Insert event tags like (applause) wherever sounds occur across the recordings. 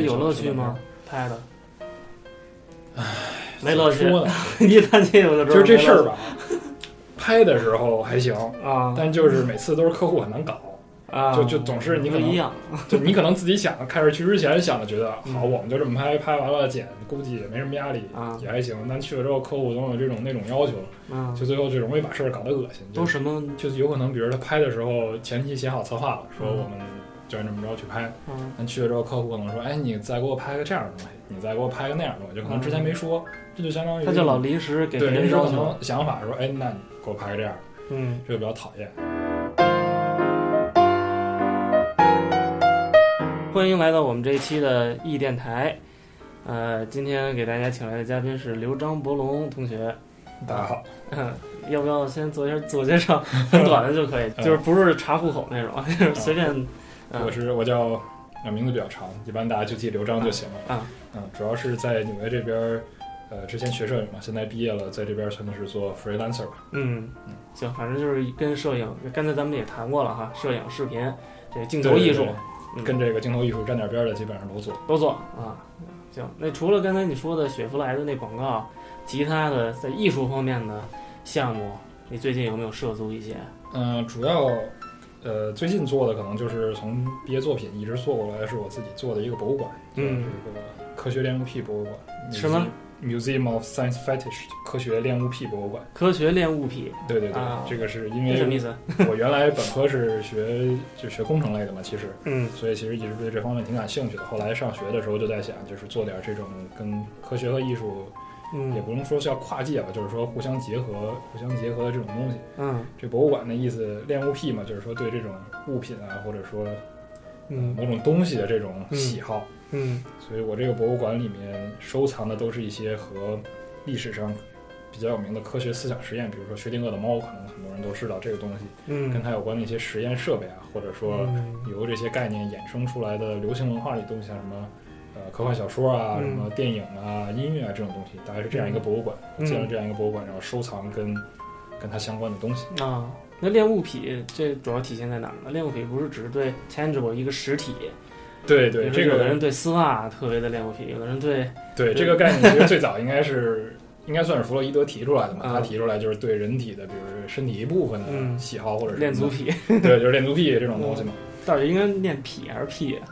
能这有乐趣吗？拍的，唉，没乐趣？(laughs) 一看这我就知道就是这事儿吧，拍的时候还行，啊但就是每次都是客户很难搞，啊，就就总是你可能不一样，(laughs) 就你可能自己想开始去之前想的觉得嗯好，我们就这么拍，拍完了剪，估计也没什么压力啊，也还行。但去了之后，客户总有这种那种要求，嗯，就最后就容易把事儿搞得恶心。就都什么就有可能，比如他拍的时候前期写好策划了，说嗯我们就按这么着去拍，嗯但去了之后，客户可能说，哎，你再给我拍个这样的东西，你再给我拍个那样的东西，就可能之前没说，这就相当于嗯他就老临时给对临时可能想法说，哎，那你给我拍个这样，嗯，这个比较讨厌。欢迎来到我们这一期的易电台。呃，今天给大家请来的嘉宾是刘张博龙同学。大家好，嗯，要不要先做一下自我介绍？很短的就可以，(laughs) 嗯就是不是查户口那种，就是随便。嗯我是我叫，啊名字比较长，一般大家就记刘章就行了。啊嗯，主要是在纽约这边儿，呃，之前学摄影嘛，现在毕业了，在这边算的是做 freelancer 吧。嗯，行，反正就是跟摄影，刚才咱们也谈过了哈，摄影、视频，这个镜头艺术跟这个镜头艺术沾点边儿的，基本上都做。都做啊。行，那除了刚才你说的雪佛兰的那广告，其他的在艺术方面的项目，你最近有没有涉足一些？嗯、主要，呃，最近做的可能就是从毕业作品一直做过来，是我自己做的一个博物馆，嗯就是这个科学恋物癖博物馆。什么 Museum of Science Fetish 科学恋物癖博物馆。科学恋物癖，对对对，啊这个是因为什么意思？(laughs) 我原来本科是学就学工程类的嘛，其实，嗯所以其实一直对这方面挺感兴趣的。后来上学的时候就在想，就是做点这种跟科学和艺术也嗯不能说是要跨界吧，就是说互相结合、互相结合的这种东西。嗯。这博物馆的意思，恋物癖嘛，就是说对这种物品啊，或者说嗯。某种东西的这种喜好。嗯。所以我这个博物馆里面收藏的都是一些和历史上比较有名的科学思想实验，比如说薛定谔的猫，可能很多人都知道这个东西，嗯，跟它有关的一些实验设备啊，或者说嗯。由这些概念衍生出来的流行文化里东西，像什么呃科幻小说啊、嗯什么电影啊、音乐啊这种东西，大概是这样一个博物馆。嗯建了这样一个博物馆，然后收藏跟跟它相关的东西。啊，那恋物癖这主要体现在哪儿呢？恋物癖不是只是对 tangible 一个实体，对对，这个有的人对丝袜特别的恋物癖，有的人对对这个概念其实最早应该是。应该算是弗洛伊德提出来的嘛？啊他提出来就是对人体的，比如身体一部分嗯的喜好，或者是恋足癖，对，就是恋足癖这种东西嘛。到底应该念癖还是癖？啊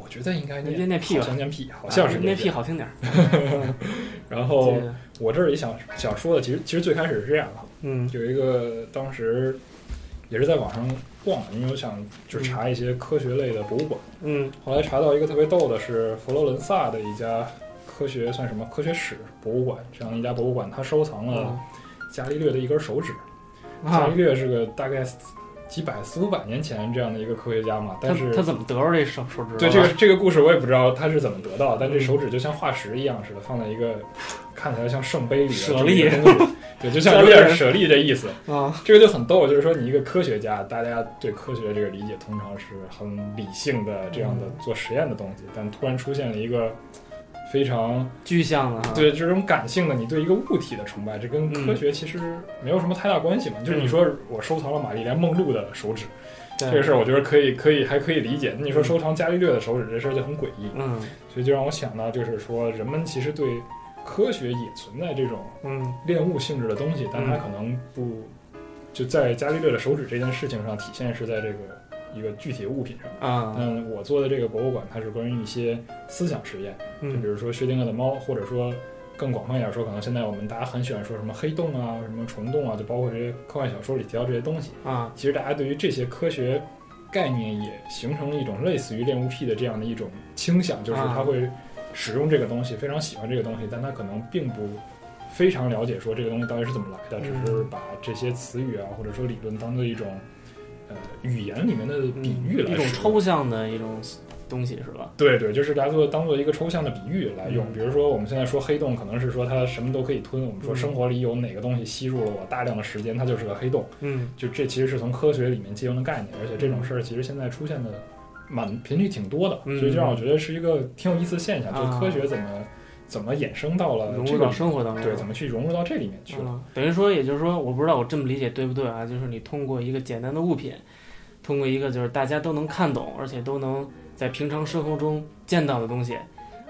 我觉得应该念念念癖吧好像念癖，好像是啊念这样。癖好听点儿。(laughs) 然后我这里想想说的，其实其实最开始是这样的，嗯有一个当时也是在网上逛，因为我想就是查一些科学类的博物馆。嗯后来查到一个特别逗的是佛罗伦萨的一家科学算什么科学史博物馆，这样一家博物馆，它收藏了伽利略的一根手指。伽啊利，略是个大概几百四五百年前这样的一个科学家嘛，但是他怎么得到这手手指？对这个这个故事我也不知道他是怎么得到，但这嗯手指就像化石一样似的，放在一个看起来像圣杯里的舍利 (laughs) 对，就像有点舍利这意思。啊，这个就很逗，就是说你一个科学家，大家对科学这个理解通常是很理性的这样的嗯做实验的东西，但突然出现了一个非常具象的哈。对这种感性的，你对一个物体的崇拜，这跟科学其实没有什么太大关系嘛。就是你说我收藏了玛丽莲梦露的手指，对，这个事儿我觉得可以可以还可以理解。那你说收藏伽利略的手指这事儿就很诡异，嗯。所以就让我想到，就是说人们其实对科学也存在这种嗯。恋物性质的东西，但它可能不就在伽利略的手指这件事情上体现是在这个一个具体的物品上。啊嗯，我做的这个博物馆，它是关于一些思想实验，就比嗯如说薛定谔的猫，或者说更广泛一点说，可能现在我们大家很喜欢说什么黑洞啊、什么虫洞啊，就包括这些科幻小说里提到这些东西。啊其实大家对于这些科学概念也形成了一种类似于恋物癖的这样的一种倾向，就是他会使用这个东西，非常喜欢这个东西，但他可能并不非常了解说这个东西到底是怎么来的，只是把这些词语啊或者说理论当做一种呃语言里面的比喻来嗯一种抽象的一种东西是吧？对对，就是当做当做一个抽象的比喻来用。嗯比如说，我们现在说黑洞，可能是说它什么都可以吞。我们说嗯生活里有哪个东西吸入了我大量的时间，它就是个黑洞。嗯就这其实是从科学里面借用的概念，而且这种事儿其实现在出现的蛮频率挺多的，嗯所以就让我觉得是一个挺有意思的现象。就啊科学怎么怎么衍生到了融入到生活当中，对，怎么去融入到这里面去了？嗯，等于说，也就是说，我不知道我这么理解对不对啊？就是你通过一个简单的物品，通过一个就是大家都能看懂，而且都能在平常生活中见到的东西，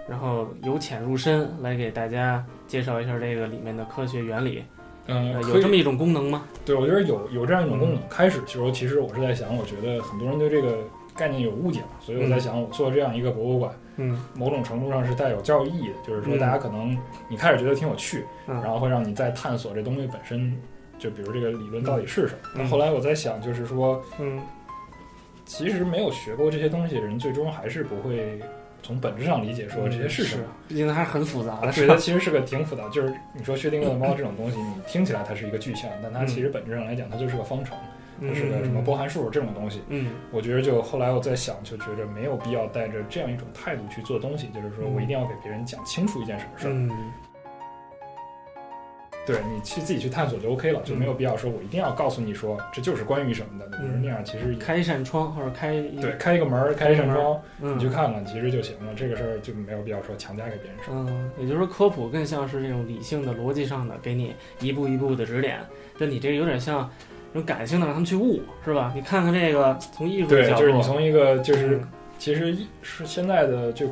然后由浅入深来给大家介绍一下这个里面的科学原理。嗯，有这么一种功能吗？对，我觉得有有这样一种功能。嗯开始的时候，其实我是在想，我觉得很多人对这个概念有误解嘛，所以我在想，我做这样一个博物馆，嗯。某种程度上是带有教育意义的，就是说嗯大家可能你开始觉得挺有趣，嗯。然后会让你再探索这东西本身，就比如这个理论到底是什么。嗯。那后来我在想，就是说，嗯。其实没有学过这些东西的人，最终还是不会从本质上理解说这些是什么。毕竟它还是很复杂的，对，它？其实是个挺复杂，就是你说薛定谔的猫这种东西，你听起来它是一个具象，但它其实本质上来讲，它就是个方程，它是个什么波函数这种东西。嗯我觉得就后来我在想，就觉得没有必要带着这样一种态度去做东西，就是说我一定要给别人讲清楚一件什么事儿。嗯对你去自己去探索就 OK 了，就没有必要说我一定要告诉你说这就是关于什么的。我觉得那样其实开一扇窗或者开对，开一个门儿，开一扇窗，嗯你去看看，其实就行了。这个事儿就没有必要说强加给别人说。嗯，也就是说科普更像是这种理性的、逻辑上的，给你一步一步的指点。但你这个有点像这种感性的，让他们去悟，是吧？你看看这个从艺术角度，就是你从一个就是嗯其实是现在的就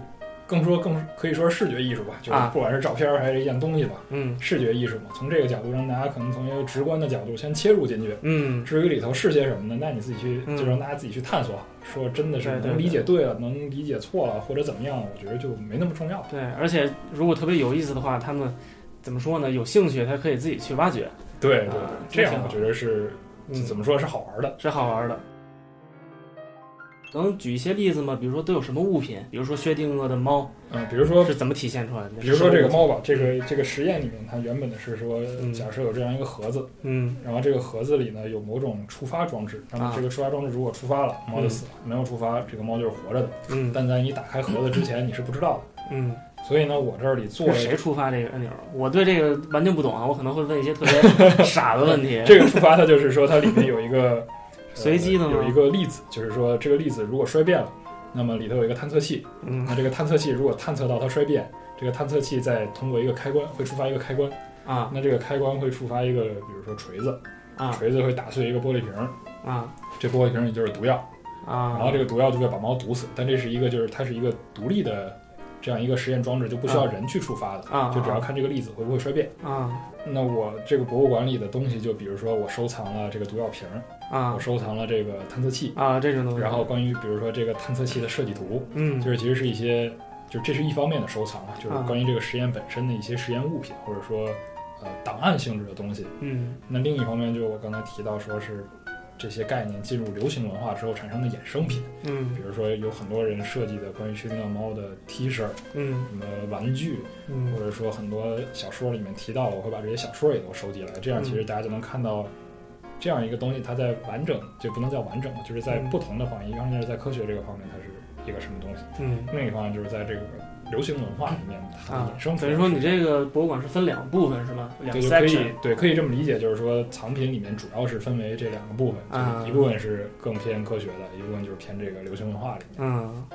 更说更可以说是视觉艺术吧，就是啊不管是照片还是一件东西吧，嗯视觉艺术嘛，从这个角度让大家可能从一个直观的角度先切入进去。嗯至于里头是些什么呢？那你自己去，嗯就让大家自己去探索。说真的是能理解对了，能理解错了，或者怎么样，我觉得就没那么重要。对，而且如果特别有意思的话，他们怎么说呢？有兴趣，他可以自己去挖掘，对对啊，这样我觉得是嗯，怎么说是好玩的。是好玩的。能举一些例子吗？比如说都有什么物品？比如说薛定谔的猫嗯，比如说是怎么体现出来的？比如说这个猫吧，这个这个实验里面，它原本的是说嗯，假设有这样一个盒子，嗯然后这个盒子里呢有某种触发装置，那么啊这个触发装置如果触发了，猫就死了；没有触发，这个猫就是活着的。嗯但在你打开盒子之前，你是不知道的。嗯，所以呢，我这里做谁触发这个按钮？我对这个完全不懂啊，我可能会问一些特别 (laughs) 傻的问题。这个触发，它就是说它里面有一个 (laughs) 呃随机的吗有一个粒子，就是说这个粒子如果衰变了，那么里头有一个探测器，嗯那这个探测器如果探测到它衰变，这个探测器再通过一个开关会触发一个开关，啊那这个开关会触发一个，比如说锤子，啊锤子会打碎一个玻璃瓶儿，啊这玻璃瓶里就是毒药，啊！然后这个毒药就会把猫毒死。但这是一个就是它是一个独立的这样一个实验装置，就不需要人去触发的，啊就只要看这个粒子会不会衰变。啊。那我这个博物馆里的东西，就比如说我收藏了这个毒药瓶，啊。我收藏了这个探测器，啊这种东西，然后关于比如说这个探测器的设计图，嗯。就是其实是一些，就这是一方面的收藏啊，就是啊关于这个实验本身的一些实验物品，或者说呃档案性质的东西。嗯。那另一方面，就我刚才提到说是这些概念进入流行文化之后产生的衍生品，嗯。比如说有很多人设计的关于薛定谔猫的 T 恤、嗯。什么玩具，嗯。或者说很多小说里面提到，我会把这些小说也都收集来，这样其实大家就能看到。这样一个东西，它在完整就不能叫完整吧，就是在嗯。不同的方面，一方面是在科学这个方面，它是一个什么东西，嗯。另一方面就是在这个流行文化里面，它啊衍生，出来等于说你这个博物馆是分两部分是吗？两对就可以 section 对可以这么理解，就是说藏品里面主要是分为这两个部分，啊就是一部分是更偏科学的，一部分就是偏这个流行文化里面。嗯。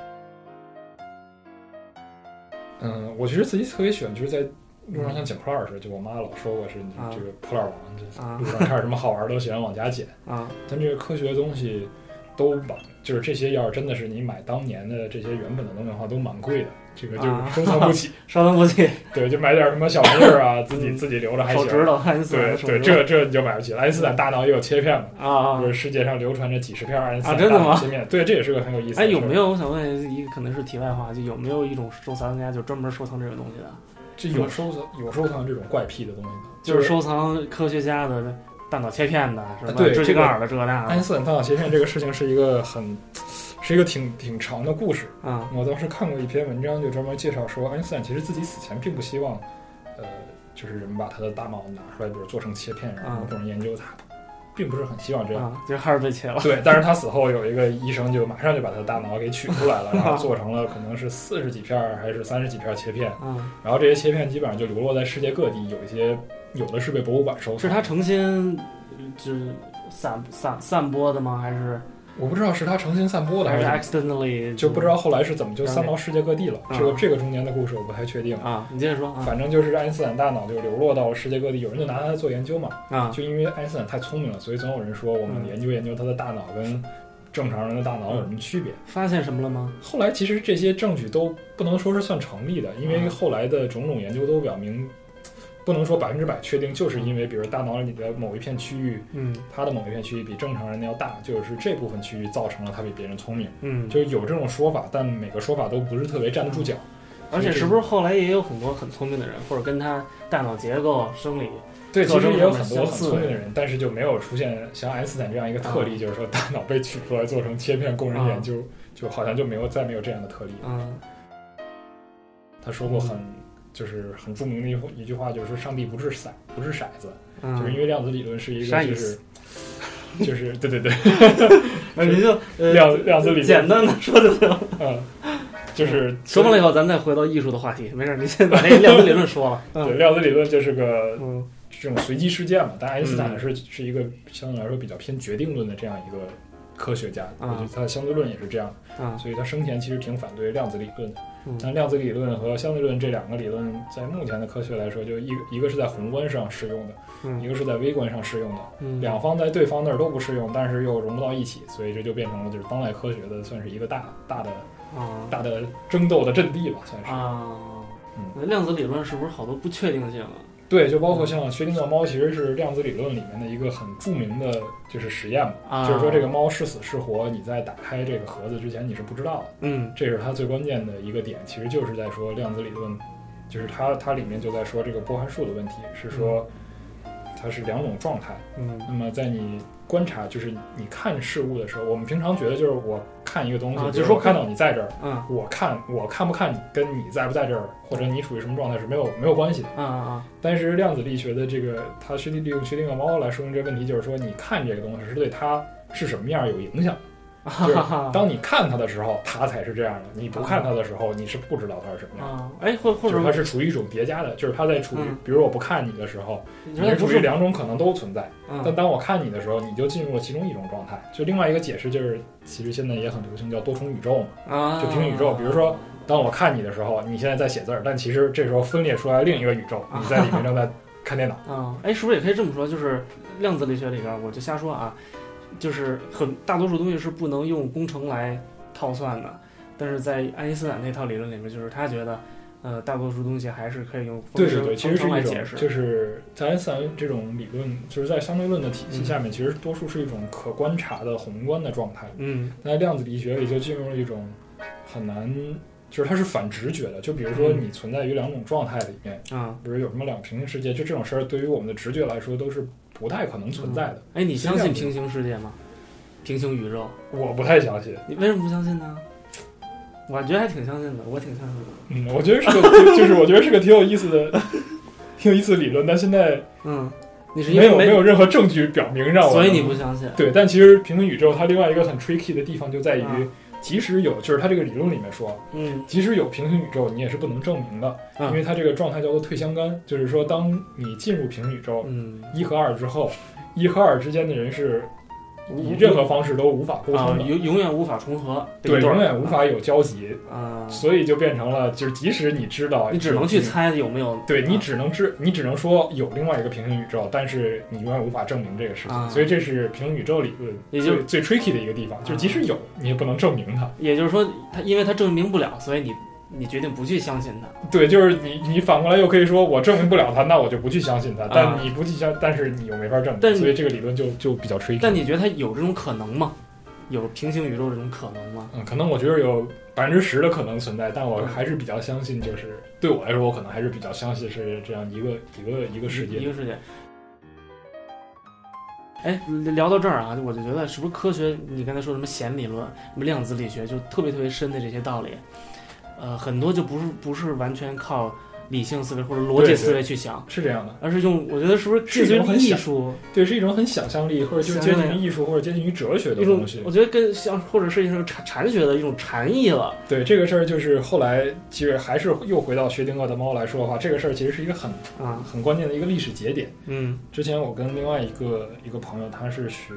嗯，我其实自己特别喜欢，就是在路上像捡破烂儿似的，就我妈老说我是你啊。这个破烂王，路上看着什么好玩儿都喜欢往家捡。(laughs) 啊。但这个科学的东西都蛮，就是这些要是真的是你买当年的这些原本的东西的话，都蛮贵的，这个就是啊收藏不起。(laughs) 收藏不起，对，就买点什么小玩意儿啊，自己嗯自己留着还行。手指头爱因斯坦对对，这这你就买不起了。爱因斯坦大脑也有切片嘛，啊啊就是世界上流传着几十片爱因斯坦啊真的吗大脑切片。对，这也是个很有意思的哎，有没有？我想问一个，可能是题外话，就有没有一种收藏家就专门收藏这种东西的？这有收藏有收藏这种怪癖的东西的？就是收藏科学家的大脑切片的，是吧？对这个指甲盖儿的这那的爱因斯坦大脑切片这个事情是一个很是一个挺挺长的故事。啊我当时看过一篇文章，就专门介绍说，爱因斯坦其实自己死前并不希望，呃，就是人们把他的大脑拿出来，比如做成切片，然后啊各种研究他，并不是很希望这样。啊，就还是被切了。对，但是他死后有一个医生就马上就把他的大脑给取出来了，然后 (laughs) 做成了可能是四十几片儿还是三十几片儿切片，嗯，然后这些切片基本上就流落在世界各地，有一些有的是被博物馆收藏，是他诚心就是散散散播的吗？还是我不知道是他诚心散播的还还是 accidentally 就不知道后来是怎么就散到世界各地了。嗯这个这个中间的故事我不太确定。啊？你接着说啊反正就是爱因斯坦大脑就流落到世界各地，有人就拿它做研究嘛。啊就因为爱因斯坦太聪明了，所以总有人说我们嗯研究研究他的大脑跟正常人的大脑有什么区别。发现什么了吗？后来其实这些证据都不能说是算成立的，因为嗯后来的种种研究都表明，不能说百分之百确定，就是因为比如大脑里的某一片区域，嗯。它的某一片区域比正常人的要大，就是这部分区域造成了他比别人聪明，嗯，就是有这种说法，但每个说法都不是特别站得住脚。而且是不是后来也有很多很聪明的人，或者跟他大脑结构、生理，对，其实也有很多很聪明的人，但是就没有出现像爱因斯坦这样一个特例，就是说大脑被取出来做成切片供人研究，就好像就没有再没有这样的特例。嗯。他说过很就是很著名的一一句话，就是说上帝不是骰不是骰子，嗯，就是因为量子理论是一个就是就是对对对，(laughs) 那您就呃量量子理论简单的说就行。嗯，就是说完了以后，咱再回到艺术的话题。没事，你先把那个量子理论说了。对嗯量子理论就是个嗯这种随机事件嘛，但爱因斯坦嗯是是一个相对来说比较偏决定论的这样一个科学家，我啊觉得他的相对论也是这样。啊所以他生前其实挺反对量子理论的。嗯但量子理论和相对论这两个理论，在目前的科学来说，就一个一个是在宏观上适用的，一嗯个是在微观上适用的。嗯两方在对方那儿都不适用，但是又融不到一起，所以这就变成了就是当代科学的算是一个大大的啊大的争斗的阵地吧，算是。啊嗯，那量子理论是不是好多不确定性啊？对，就包括像薛定谔猫，其实是量子理论里面的一个很著名的就是实验嘛，啊就是说这个猫是死是活，你在打开这个盒子之前你是不知道的。嗯这是它最关键的一个点，其实就是在说量子理论，就是它它里面就在说这个波函数的问题，是说它是两种状态。嗯那么在你观察，就是你看事物的时候，我们平常觉得就是我看一个东西，啊就是说比如我看到你在这儿，嗯我看我看不看你跟你在不在这儿，或者你处于什么状态是没有没有关系的。啊啊但是量子力学的这个，它薛定利用薛定谔猫来说明这个问题，就是说你看这个东西是对它是什么样有影响的。啊！就是当你 (laughs) 看它的时候，它才是这样的；你不看它的时候，你是不知道它是什么样的。啊，哎，或或者就是它是处于一种叠加的，就是它在处于嗯，比如我不看你的时候，你是处于两种可能都存在。但嗯当我看你的时候，你就进入了其中一种状态。就另外一个解释就是，其实现在也很流行叫多重宇宙嘛，啊，就平行宇宙。比如说，当我看你的时候，你现在在写字儿，但其实这时候分裂出来另一个宇宙，你在里面正在看电脑。(laughs) 啊，哎，是不是也可以这么说？就是量子力学里边儿，我就瞎说啊，就是很大多数东西是不能用工程来套算的，但是在爱因斯坦那套理论里面，就是他觉得，呃，大多数东西还是可以用对对对，其实是一种，就是在爱因斯坦这种理论，就是在相对论的体系下面，其实多数是一种可观察的宏观的状态。嗯在量子力学里就进入了一种很难，就是它是反直觉的。就比如说嗯你存在于两种状态里面，啊，比如有什么两个平行世界，就这种事儿对于我们的直觉来说都是不太可能存在的。哎，你相信平行世界吗？平行宇宙，我不太相信。你为什么不相信呢？我觉得还挺相信的，我挺相信的。嗯，我觉得是个，(laughs) 就是我觉得是个挺有意思的、(laughs) 挺有意思的理论，但现在嗯，你是因没为有没有任何证据表明让我所以你不相信。对，但其实平行宇宙它另外一个很 tricky 的地方就在于啊，即使有，就是它这个理论里面说，嗯。即使有平行宇宙，你也是不能证明的，嗯因为它这个状态叫做退相干，就是说，当你进入平行宇宙嗯，一和二之后，一和二之间的人是以任何方式都无法沟啊通的，永永远无法重合，对，永远无法有交集，啊，所以就变成了，就是即使你知道，你只能去猜有没有。对你啊只能知，你只能说有另外一个平行宇宙，但是你永远无法证明这个事情，啊所以这是平行宇宙理论也就最最 tricky 的一个地方，就是即使有，你也不能证明它。也就是说，它因为它证明不了，所以你你决定不去相信他。对，就是你你反过来又可以说我证明不了他，那我就不去相信它，啊但你不去相，但是你又没法证明，所以这个理论就就比较 tricky。但你觉得他有这种可能吗？有平行宇宙这种可能吗？嗯，可能我觉得有百分之十的可能存在，但我还是比较相信，就是对我来说，我可能还是比较相信是这样一个一个一个世界一。个世界。哎，聊到这儿啊，我就觉得是不是科学？你刚才说什么弦理论、什么量子力学，就特别特别深的这些道理，呃，很多就不是不是完全靠理性思维或者逻辑思维去想，是这样的，而是用我觉得是不是是一近于艺术对，是一种很想象力，或者就是接近于艺术，或者接近于哲学的东西，。我觉得跟像或者是一种禅禅学的一种禅意了。对这个事儿，就是后来其实还是又回到薛定谔的猫来说的话，这个事儿其实是一个很啊，很关键的一个历史节点。嗯。之前我跟另外一个一个朋友，他是学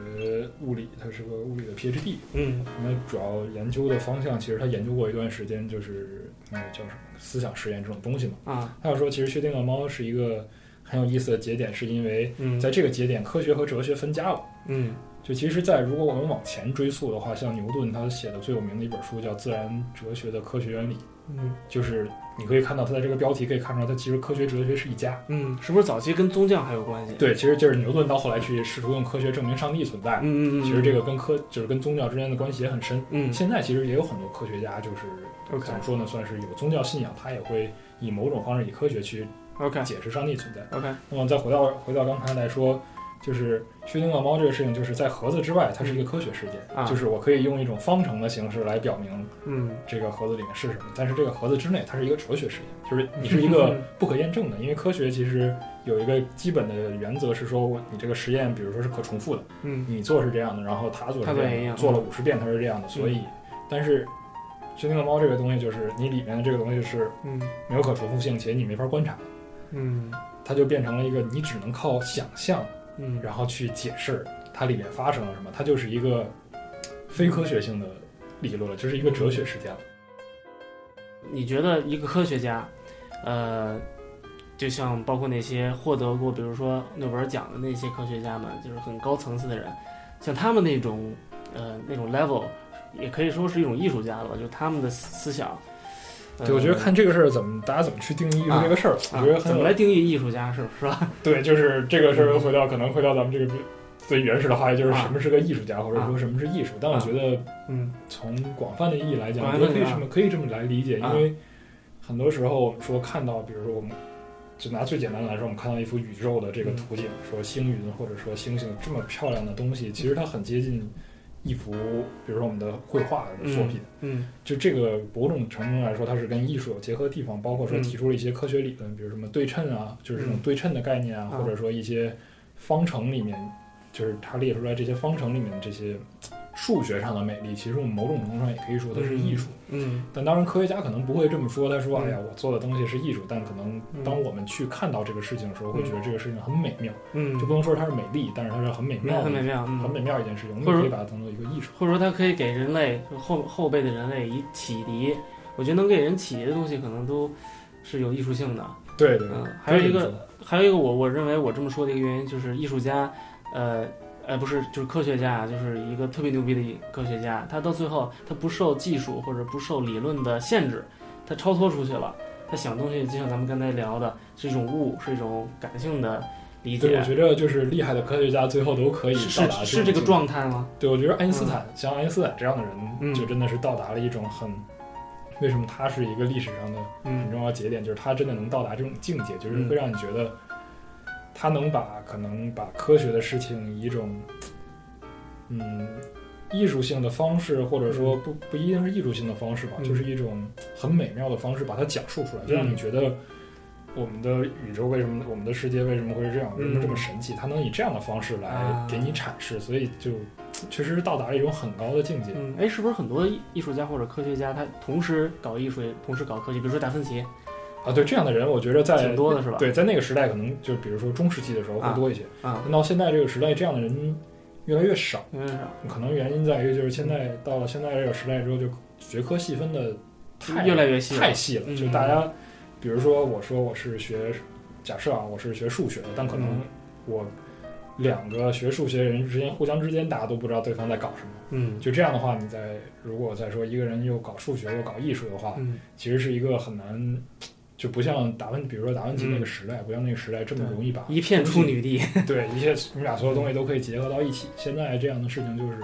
物理，他是个物理的 PhD，嗯。那主要研究的方向，其实他研究过一段时间，就是那个叫什么思想实验这种东西嘛。啊他要说，其实薛定谔猫是一个很有意思的节点，是因为嗯在这个节点，科学和哲学分家了。嗯就其实，在如果我们往前追溯的话，像牛顿他写的最有名的一本书叫《自然哲学的科学原理》，嗯就是你可以看到它的这个标题可以看出来，他其实科学哲学是一家。嗯，是不是早期跟宗教还有关系？对，其实就是牛顿到后来去试图用科学证明上帝存在。嗯，嗯嗯，其实这个跟科就是跟宗教之间的关系也很深。嗯现在其实也有很多科学家，就是怎么说呢，算是有宗教信仰，他也会以某种方式以科学去 OK 解释上帝存在。OK，那么再回到回到刚才来说，就是薛定谔猫这个事情，就是在盒子之外，它是一个科学事件，啊就是我可以用一种方程的形式来表明嗯这个盒子里面是什么，但是这个盒子之内它是一个哲学实验，就是你是一个不可验证的，因为科学其实有一个基本的原则是说，你这个实验，比如说是可重复的，嗯你做是这样的，然后他做是这样做了五十遍它是这样的，所以，但是薛定谔猫这个东西就是你里面的这个东西是嗯没有可重复性，且你没法观察，嗯它就变成了一个你只能靠想象。嗯，然后去解释它里面发生了什么，它就是一个非科学性的理论了，就是一个哲学事件了。你觉得一个科学家，呃，就像包括那些获得过比如说诺贝尔奖的那些科学家们，就是很高层次的人，像他们那种呃那种 level，也可以说是一种艺术家了吧，就他们的思想。对，我觉得看这个事儿怎么大家怎么去定义艺术这个事儿，啊我觉得怎么来定义艺术家是是吧？(laughs) 对，就是这个事儿又回到可能回到咱们这个最原始的话题，就是啊什么是个艺术家，或者说什么是艺术。但我觉得嗯从广泛的意义来讲，我觉得可以泛的这么可以这么来理解，啊因为很多时候我们说看到，比如说我们。就拿最简单的来说，我们看到一幅宇宙的这个图景，说星云或者说星星这么漂亮的东西，其实它很接近一幅，比如说我们的绘画的作品。嗯。就这个某种程度来说，它是跟艺术有结合的地方，包括说嗯。提出了一些科学理论，比如什么对称啊，就是这种对称的概念啊，啊。或者说一些方程里面，就是它列出来这些方程里面的这些数学上的美丽，其实我们某种程度上也可以说它是艺术。嗯但当然，科学家可能不会这么说，他说：“嗯哎呀，我做的东西是艺术。”但可能嗯当我们去看到这个事情的时候，会觉得这个事情很美妙，嗯，就不能说它是美丽，但是它是很美妙，很美妙，嗯很美妙一件事情，我们可以把它当做一个艺术。或者说它可以给人类后后辈的人类以启迪。我觉得能给人启迪的东西，可能都是有艺术性的。对对对嗯，还有一个还有一个我我认为我这么说的一个原因就是艺术家，呃呃不是就是科学家，就是一个特别牛逼的一科学家，他到最后他不受技术或者不受理论的限制，他超脱出去了，他想东西就像咱们刚才聊的，是一种物，是一种感性的理解对，解我，觉得就是厉害的科学家最后都可以到达是是这个状态吗？对，我觉得爱因斯坦、像爱因斯坦这样的嗯。人，就真的是到达了一种很，为什么他是一个历史上的很嗯重要节点，就是他真的能到达这种境界，就是会让你觉得他能把可能把科学的事情以一种嗯艺术性的方式，或者说不不一定是艺术性的方式吧，嗯就是一种很美妙的方式把它讲述出来，就让你觉得。我们的宇宙为什么，我们的世界为什么会是这样？为什么这么神奇？他能以这样的方式来啊给你阐释，所以就确实是到达了一种很高的境界。嗯，哎，是不是很多艺艺术家或者科学家他同时搞艺术，也同时搞科技？比如说达芬奇，啊，对这样的人，我觉得在挺多的是吧对，在那个时代可能就比如说中世纪的时候会多一些，啊，但到现在这个时代，这样的人越来越少。越来越少，可能原因在于就是现在到了现在这个时代之后，就学科细分的太越来越细了太细了。嗯就大家，比如说我说我是学，假设啊，我是学数学的，但可能嗯我两个学数学的人之间互相之间，大家都不知道对方在搞什么。嗯就这样的话，你在如果再说一个人又搞数学又搞艺术的话，嗯其实是一个很难，就不像达芬，比如说达芬奇那个时代，不像那个时代这么容易把一片处女地，对一切你们俩所有东西都可以结合到一起。现在这样的事情就是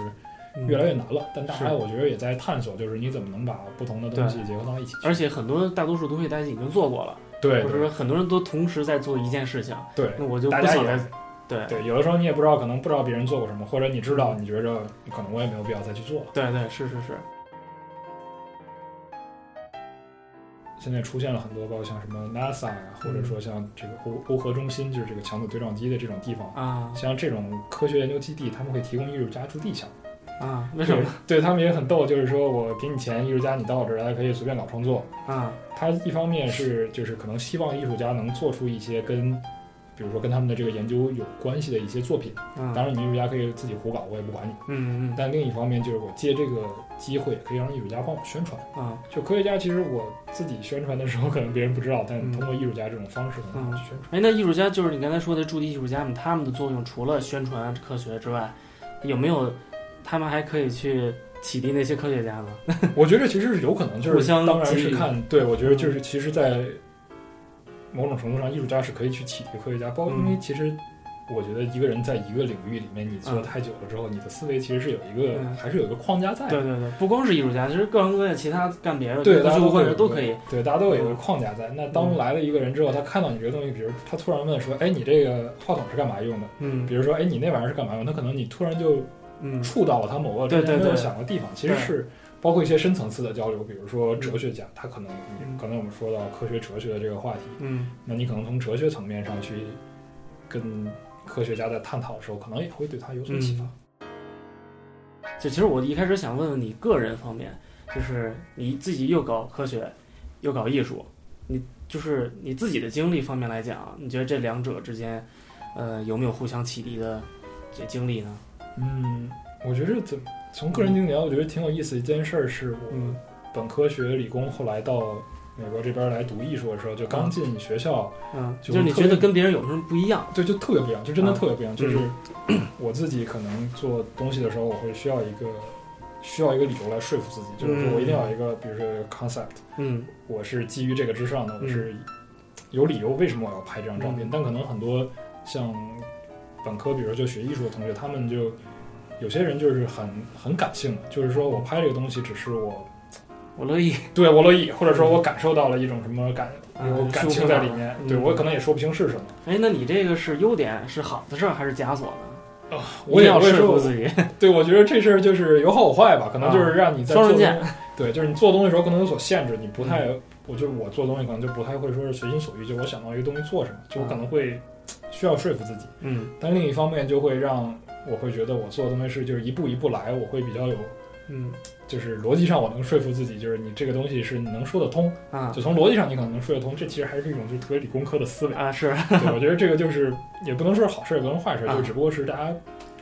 嗯越来越难了，但大家我觉得也在探索，就是你怎么能把不同的东西结合到一起。而且很多大多数东西大家已经做过了，对或者说很多人都同时在做一件事情，对，那我就大家也不想再对对，有的时候你也不知道，可能不知道别人做过什么，或者你知道，你觉着可能我也没有必要再去做了。对对是是是，现在出现了很多，包括像什么 NASA 呀、或者说像这个欧欧核中心，就是这个强子对撞机的这种地方，啊像这种科学研究基地，他们会提供艺术家驻地项目。啊，为什么？对他们也很逗，就是说我给你钱，艺术家你到我这儿来可以随便搞创作。啊他一方面是就是可能希望艺术家能做出一些跟，比如说跟他们的这个研究有关系的一些作品。啊，当然，你艺术家可以自己胡搞，我也不管你。嗯嗯但另一方面就是我借这个机会，可以让艺术家帮我宣传。嗯啊就科学家，其实我自己宣传的时候，可能别人不知道，但嗯通过艺术家这种方式，可能我去宣传。哎，那艺术家就是你刚才说的驻地艺术家们，他们的作用除了宣传科学之外，有没有他们还可以去启迪那些科学家呢？(laughs) 我觉得其实是有可能，就是互相当然是看，对我觉得就是其实，在某种程度上，艺术家是可以去启迪科学家，包括因为嗯其实我觉得一个人在一个领域里面，你做嗯太久了之后，你的思维其实是有一个嗯还是有一个框架在的。对对对，不光是艺术家，其实各行各业其他干别的，对，大家都会都可以。对，大家都有一个嗯框架在。那当来了一个人之后，他看到你这个东西，比如他突然问说：“哎，你这个话筒是干嘛用的？”嗯比如说：“哎，你那玩意儿是干嘛用的？”他可能你突然就嗯触到了他某个之前没有想的地方，其实是包括一些深层次的交流，比如说哲学家，他可能嗯刚才我们说到科学哲学的这个话题，嗯那你可能从哲学层面上去跟科学家在探讨的时候，可能也会对他有所启发。嗯就其实我一开始想问问你个人方面，就是你自己又搞科学，又搞艺术，你就是你自己的经历方面来讲，你觉得这两者之间，呃，有没有互相启迪的这经历呢？嗯，我觉得怎从个人经历来，我觉得挺有意思的一件事儿，是我嗯。本科学理工，后来到美国这边来读艺术的时候，就刚进学校，嗯，就就是你觉得跟别人有什么不一样？对，就特别不一样，就真的啊。特别不一样。就是 (clears throat) 我自己可能做东西的时候，我会需要一个需要一个理由来说服自己，就是说我一定要有一个，比如说 concept，嗯。我是基于这个之上的，我是有理由为什么我要拍这张照片。嗯。但可能很多像本科，比如说就学艺术的同学，他们就有些人就是很很感性的，就是说我拍这个东西只是我我乐意。(laughs) 对我乐意，或者说我感受到了一种什么感啊有感情在里面，嗯对我可能也说不清是什么。哎，那你这个是优点，是好的事儿还是枷锁呢？啊我也要说说服自己。(laughs) 对，我觉得这事儿就是有好有坏吧，可能就是让你在做双刃东西，对，就是你做东西的时候可能有所限制，你不太，我就我做东西可能就不太会说是随心所欲，就我想到一个东西做什么，就我可能会需要说服自己，嗯但另一方面就会让我会觉得我做的东西是就是一步一步来，我会比较有，嗯。就是逻辑上我能说服自己，就是你这个东西是你能说得通，啊。就从逻辑上你可能能说得通，这其实还是一种就是特别理工科的思维，啊是 (laughs) 对，我觉得这个就是也不能说是好事，也不能坏事，啊。就只不过是大家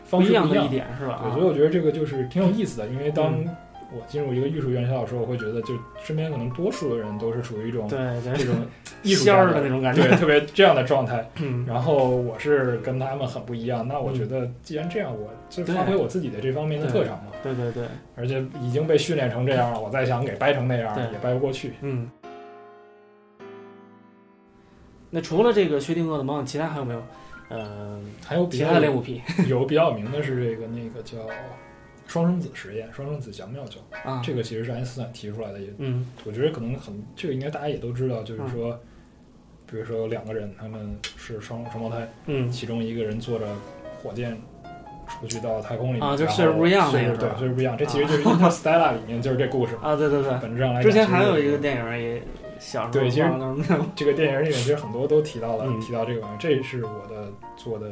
方式不一样。一样的一。点是吧？对，啊所以我觉得这个就是挺有意思的，因为当嗯我进入一个艺术院校的时候，我会觉得就身边可能多数的人都是属于一种对对这种 (laughs) 艺术家的的那种感觉。对，特别这样的状态。嗯然后我是跟他们很不一样，那我觉得既然这样，我就发挥我自己的这方面的特长嘛。对对对，而且已经被训练成这样了，我再想给掰成那样也掰不过去。嗯。那除了这个薛定谔的猫，其他还有没有？呃，还有其他的恋物癖有比较有名的是这个那个叫双生子实验，双生子降妙教，啊？这个其实是爱因斯坦提出来的，也嗯我觉得可能很，这个应该大家也都知道，就是嗯说，比如说有两个人，他们是双双胞胎，嗯其中一个人坐着火箭出去到太空里面，啊就岁数不一样岁数对那个是吧岁数不一样，这其实就是《Interstellar》里面就是这故事，啊，对对对。本质上来讲，之前还有一个电影也小时候对其实忘了叫什么这个电影里面其实很多都提到了，嗯提到这个玩意儿，这是我的做的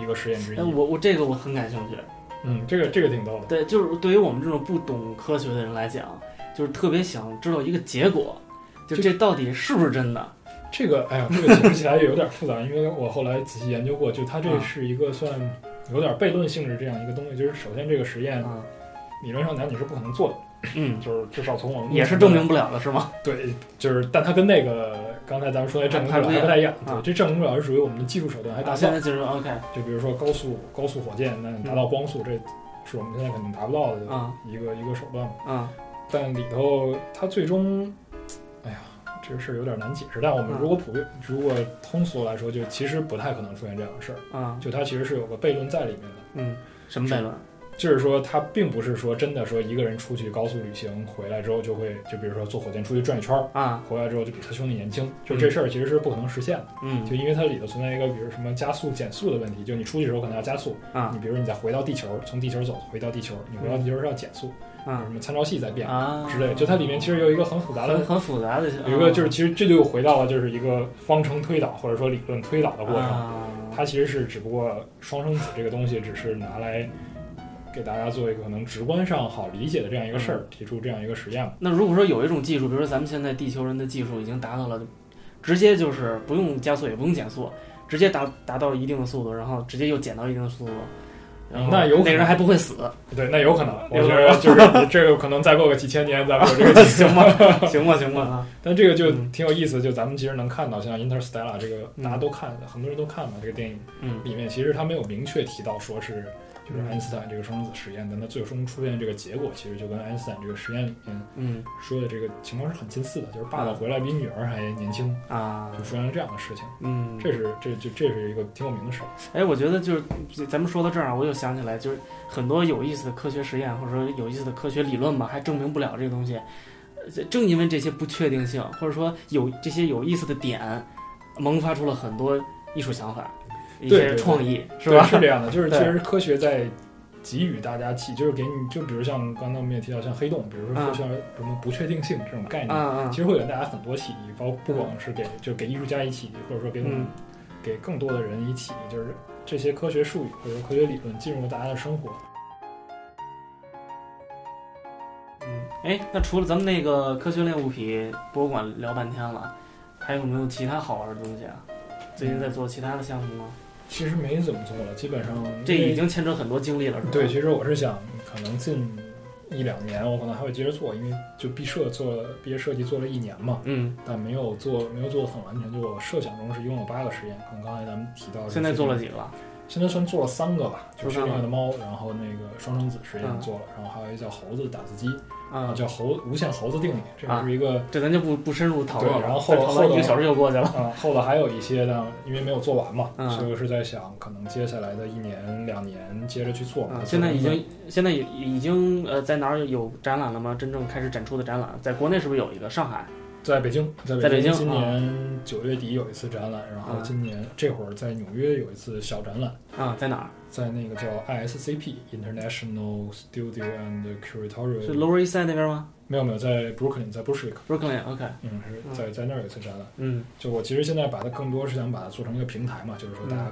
一个实验之一哎，。我我这个我很感兴趣。嗯，这个这个挺逗的。对，就是对于我们这种不懂科学的人来讲，就是特别想知道一个结果，就这到底是不是真的？这个，哎呀，这个解释起来也有点复杂，因为我后来仔细研究过，就它这啊是一个算有点悖论性质这样一个东西。就是首先这个实验啊，理论上讲你是不可能做的，嗯，(clears throat) 就是至少从我们也是证明不了的是吗？对，就是但它跟那个刚才咱们说那证明不了还不太一样。啊对，这证明不了是属于我们的技术手段还达啊，不到。现在就是 OK 就比如说高速高速火箭，那你达到光速，这是我们现在肯定达不到的啊一个一个手段嘛。啊但里头它最终，哎呀，这个事儿有点难解释。但我们啊如果普遍，如果通俗来说，就其实不太可能出现这样的事儿。啊就它其实是有个悖论在里面的，嗯，什么悖论？就是说它并不是说真的说一个人出去高速旅行回来之后就会，就比如说坐火箭出去转一圈儿，啊。回来之后就比他兄弟年轻，就这事儿其实是不可能实现的。嗯。就因为它里头存在一个，比如什么加速减速的问题，就你出去的时候可能要加速，啊。你比如你再回到地球，从地球走回到地球，你回到地球是要减速，啊。什么参照系在变啊。之类，就它里面其实有一个很复杂的很很复杂的，有一个就是，其实这就回到了就是一个方程推导或者说理论推导的过程。啊。它其实是只不过双生子这个东西只是拿来给大家做一个可能直观上好理解的这样一个事儿，提出这样一个实验嘛。那如果说有一种技术，比如说咱们现在地球人的技术已经达到了，直接就是不用加速也不用减速，直接达达到一定的速度，然后直接又减到一定的速度，那有可能那个人还不会死，对，那有可能，我觉得就是这个可能再过个几千年咱们有这个技术行吗？行吧，行吧啊，(laughs) 但这个就嗯。挺有意思，就咱们其实能看到，像《Interstellar》这个嗯。大家都看，很多人都看了，这个电影嗯。里面其实他没有明确提到说是就是爱因斯坦这个双生子实验，但它最终出现这个结果，其实就跟爱因斯坦这个实验里面嗯说的这个情况是很近似的，就是爸爸回来比女儿还年轻，啊就出现了这样的事情。嗯，这是这就这是一个挺有名的事儿。哎，我觉得就是咱们说到这儿啊，我又想起来，就是很多有意思的科学实验或者说有意思的科学理论吧，还证明不了这个东西。呃正因为这些不确定性，或者说有这些有意思的点，萌发出了很多艺术想法、一些创意，是吧？是这样的，就是对其实科学在给予大家启，就是给你，就比如像刚才我们也提到，像黑洞，比如说像什么不确定性这种概念，其实会给大家很多启迪，包不光是给就给艺术家一启迪，或者说给我们、嗯给更多的人一启迪，就是这些科学术语或者说科学理论进入了大家的生活。嗯。哎，那除了咱们那个科学类物品博物馆聊半天了，还有没有其他好玩的东西啊？最近在做其他的项目吗？其实没怎么做了，基本上这已经牵扯很多精力了，是吧？对，其实我是想，可能近一两年我可能还会接着做，因为就毕设做了毕业设计做了一年嘛，嗯，但没有做没有做的很完全。就我设想中是一共有八个实验，可能刚才咱们提到的现在做了几，个？现在算做了三个吧，就是另外的猫，然后那个双生子实验嗯做了，然后还有一个叫猴子打字机，啊，叫猴无限猴子定理，这是一个。这咱就不不深入讨论了，对然后后后头一个小时就过去了。啊，后头还有一些呢，因为没有做完嘛，嗯所以我是在想，可能接下来的一年两年接着去做。啊，现在已经现在已已经呃在哪儿有展览了吗？真正开始展出的展览，在国内是不是有一个？上海在北京，在在北京今年九月底有一次展览，然后啊今年这会儿在纽约有一次小展览，啊，在哪儿？在那个叫 ISCP International Studio and Curatorial，是 Lower East Side 那边吗没有没有，在 Brooklyn，在 Bushwick，？Brooklyn，OK，嗯，是嗯在在那儿有一次展览。嗯就我其实现在把它更多是想把它做成一个平台嘛，就是说大家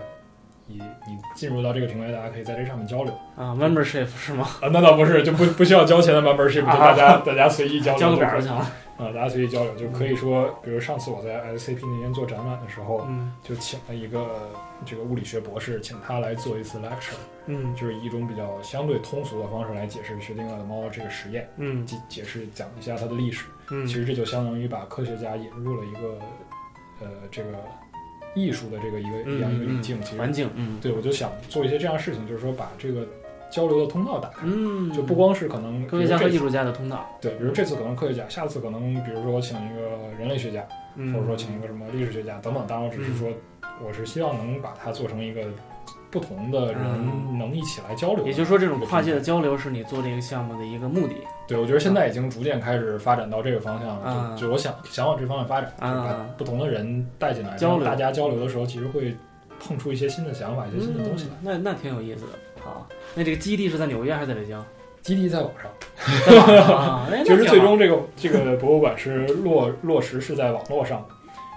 你你进入到这个平台，大家可以在这上面交流啊，membership 是吗？啊，那倒不是，就不不需要交钱的 membership，就大家大家随意交流交个表就行了。啊，大家随意交流就可以说，比如上次我在 SCP 那边做展览的时候，嗯就请了一个这个物理学博士，请他来做一次 lecture，嗯就是以一种比较相对通俗的方式来解释薛定谔的猫这个实验，嗯解解释讲一下它的历史。嗯其实这就相当于把科学家引入了一个呃这个艺术的这个一个嗯一样一个语嗯境。其实环境，嗯对我就想做一些这样的事情，就是说把这个交流的通道打开，嗯，就不光是可能科学家和艺术家的通道，对，比如这次可能科学家，下次可能比如说我请一个人类学家，嗯，或者说请一个什么历史学家等等。当然，我只是说，我是希望能把它做成一个不同的人嗯能一起来交流。也就是说，这种跨界的交流是你做这个项目的一个目的对，我觉得现在已经逐渐开始发展到这个方向了。啊就就我想想往这方面发展，就是把啊不同的人带进来，交流大家交流的时候，其实会碰出一些新的想法，一些新的东西来。嗯那那挺有意思的。好，那这个基地是在纽约还是在北京？基地在网上，在网上啊，(laughs) 哎那就是挺好最终这个这个博物馆是落落实是在网络上的。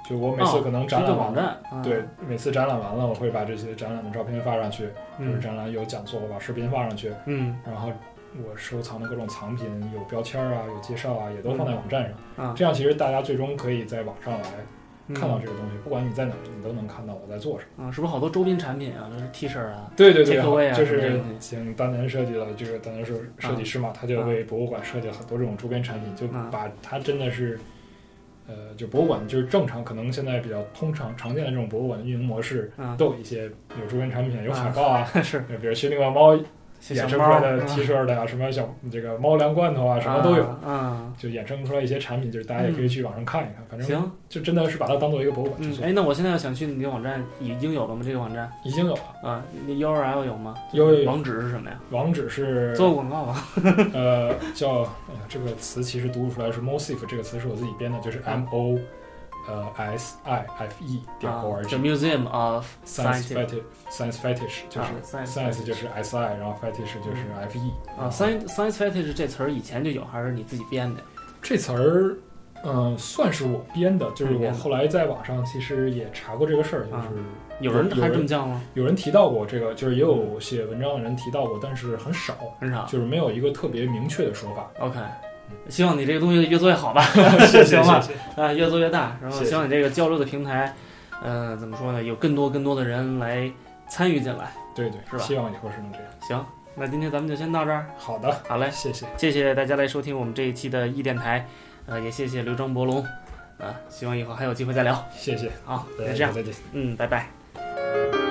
就我每次哦可能展览完网站，啊对，每次展览完了，我会把这些展览的照片发上去，就是嗯展览有讲座，我把视频发上去，嗯然后我收藏的各种藏品有标签啊，有介绍啊，也都放在网站上。啊，这样其实大家最终可以在网上来嗯看到这个东西，不管你在哪儿，你都能看到我在做什么。啊，是不是好多周边产品啊？就是 T 恤啊，对对对，啊就是请当年设计了这个当年设设计师嘛，他就为博物馆设计了很多这种周边产品，就啊把它真的是。呃，就博物馆就是正常，可能现在比较通常常见的这种博物馆的运营模式，啊，都有一些有周边产品，有海报啊，(laughs) 是比如薛定谔猫小衍生出来的 T 恤的呀，(laughs) 什么小这个猫粮罐头啊，什么都有，啊。就衍生出来一些产品，就是大家也可以去网上看一看。反正行，就真的是把它当做一个博物馆去嗯，做。哎，那我现在要想去你的网站，已经有了吗？这个网站已经有了，啊，那 URL 有吗？有有有网址是什么呀？网址是做个广告 (laughs) 吧。呃叫哎呀这个词其实读不出来，是 mosif 这个词是我自己编的，就是 M O 呃 S I F E 点啊 O R，就 G。Museum of Science Scientific fetish Science fetish 就是啊 Science 就是 S I，然后 fetish 就是 F E 啊，Science Science Fetish 这词儿以前就有，还是你自己编的？这词儿，嗯、算是我编的，就是我后来在网上其实也查过这个事儿，就是啊有人还这么叫吗？有人提到过这个，就是也有写文章的人提到过，但是很少，很少。就是没有一个特别明确的说法。OK，希望你这个东西越做越好吧。(laughs) 谢行吧。啊，越做越大，然后希望你这个交流的平台，呃，怎么说呢？有更多更多的人来参与进来。对对，是吧希望以后是能这样。行，那今天咱们就先到这儿。好的，好嘞，谢谢，谢谢大家来收听我们这一期的易电台，呃，也谢谢刘张博龙，啊，希望以后还有机会再聊。谢谢，好，大就这样，家再见。嗯，拜拜。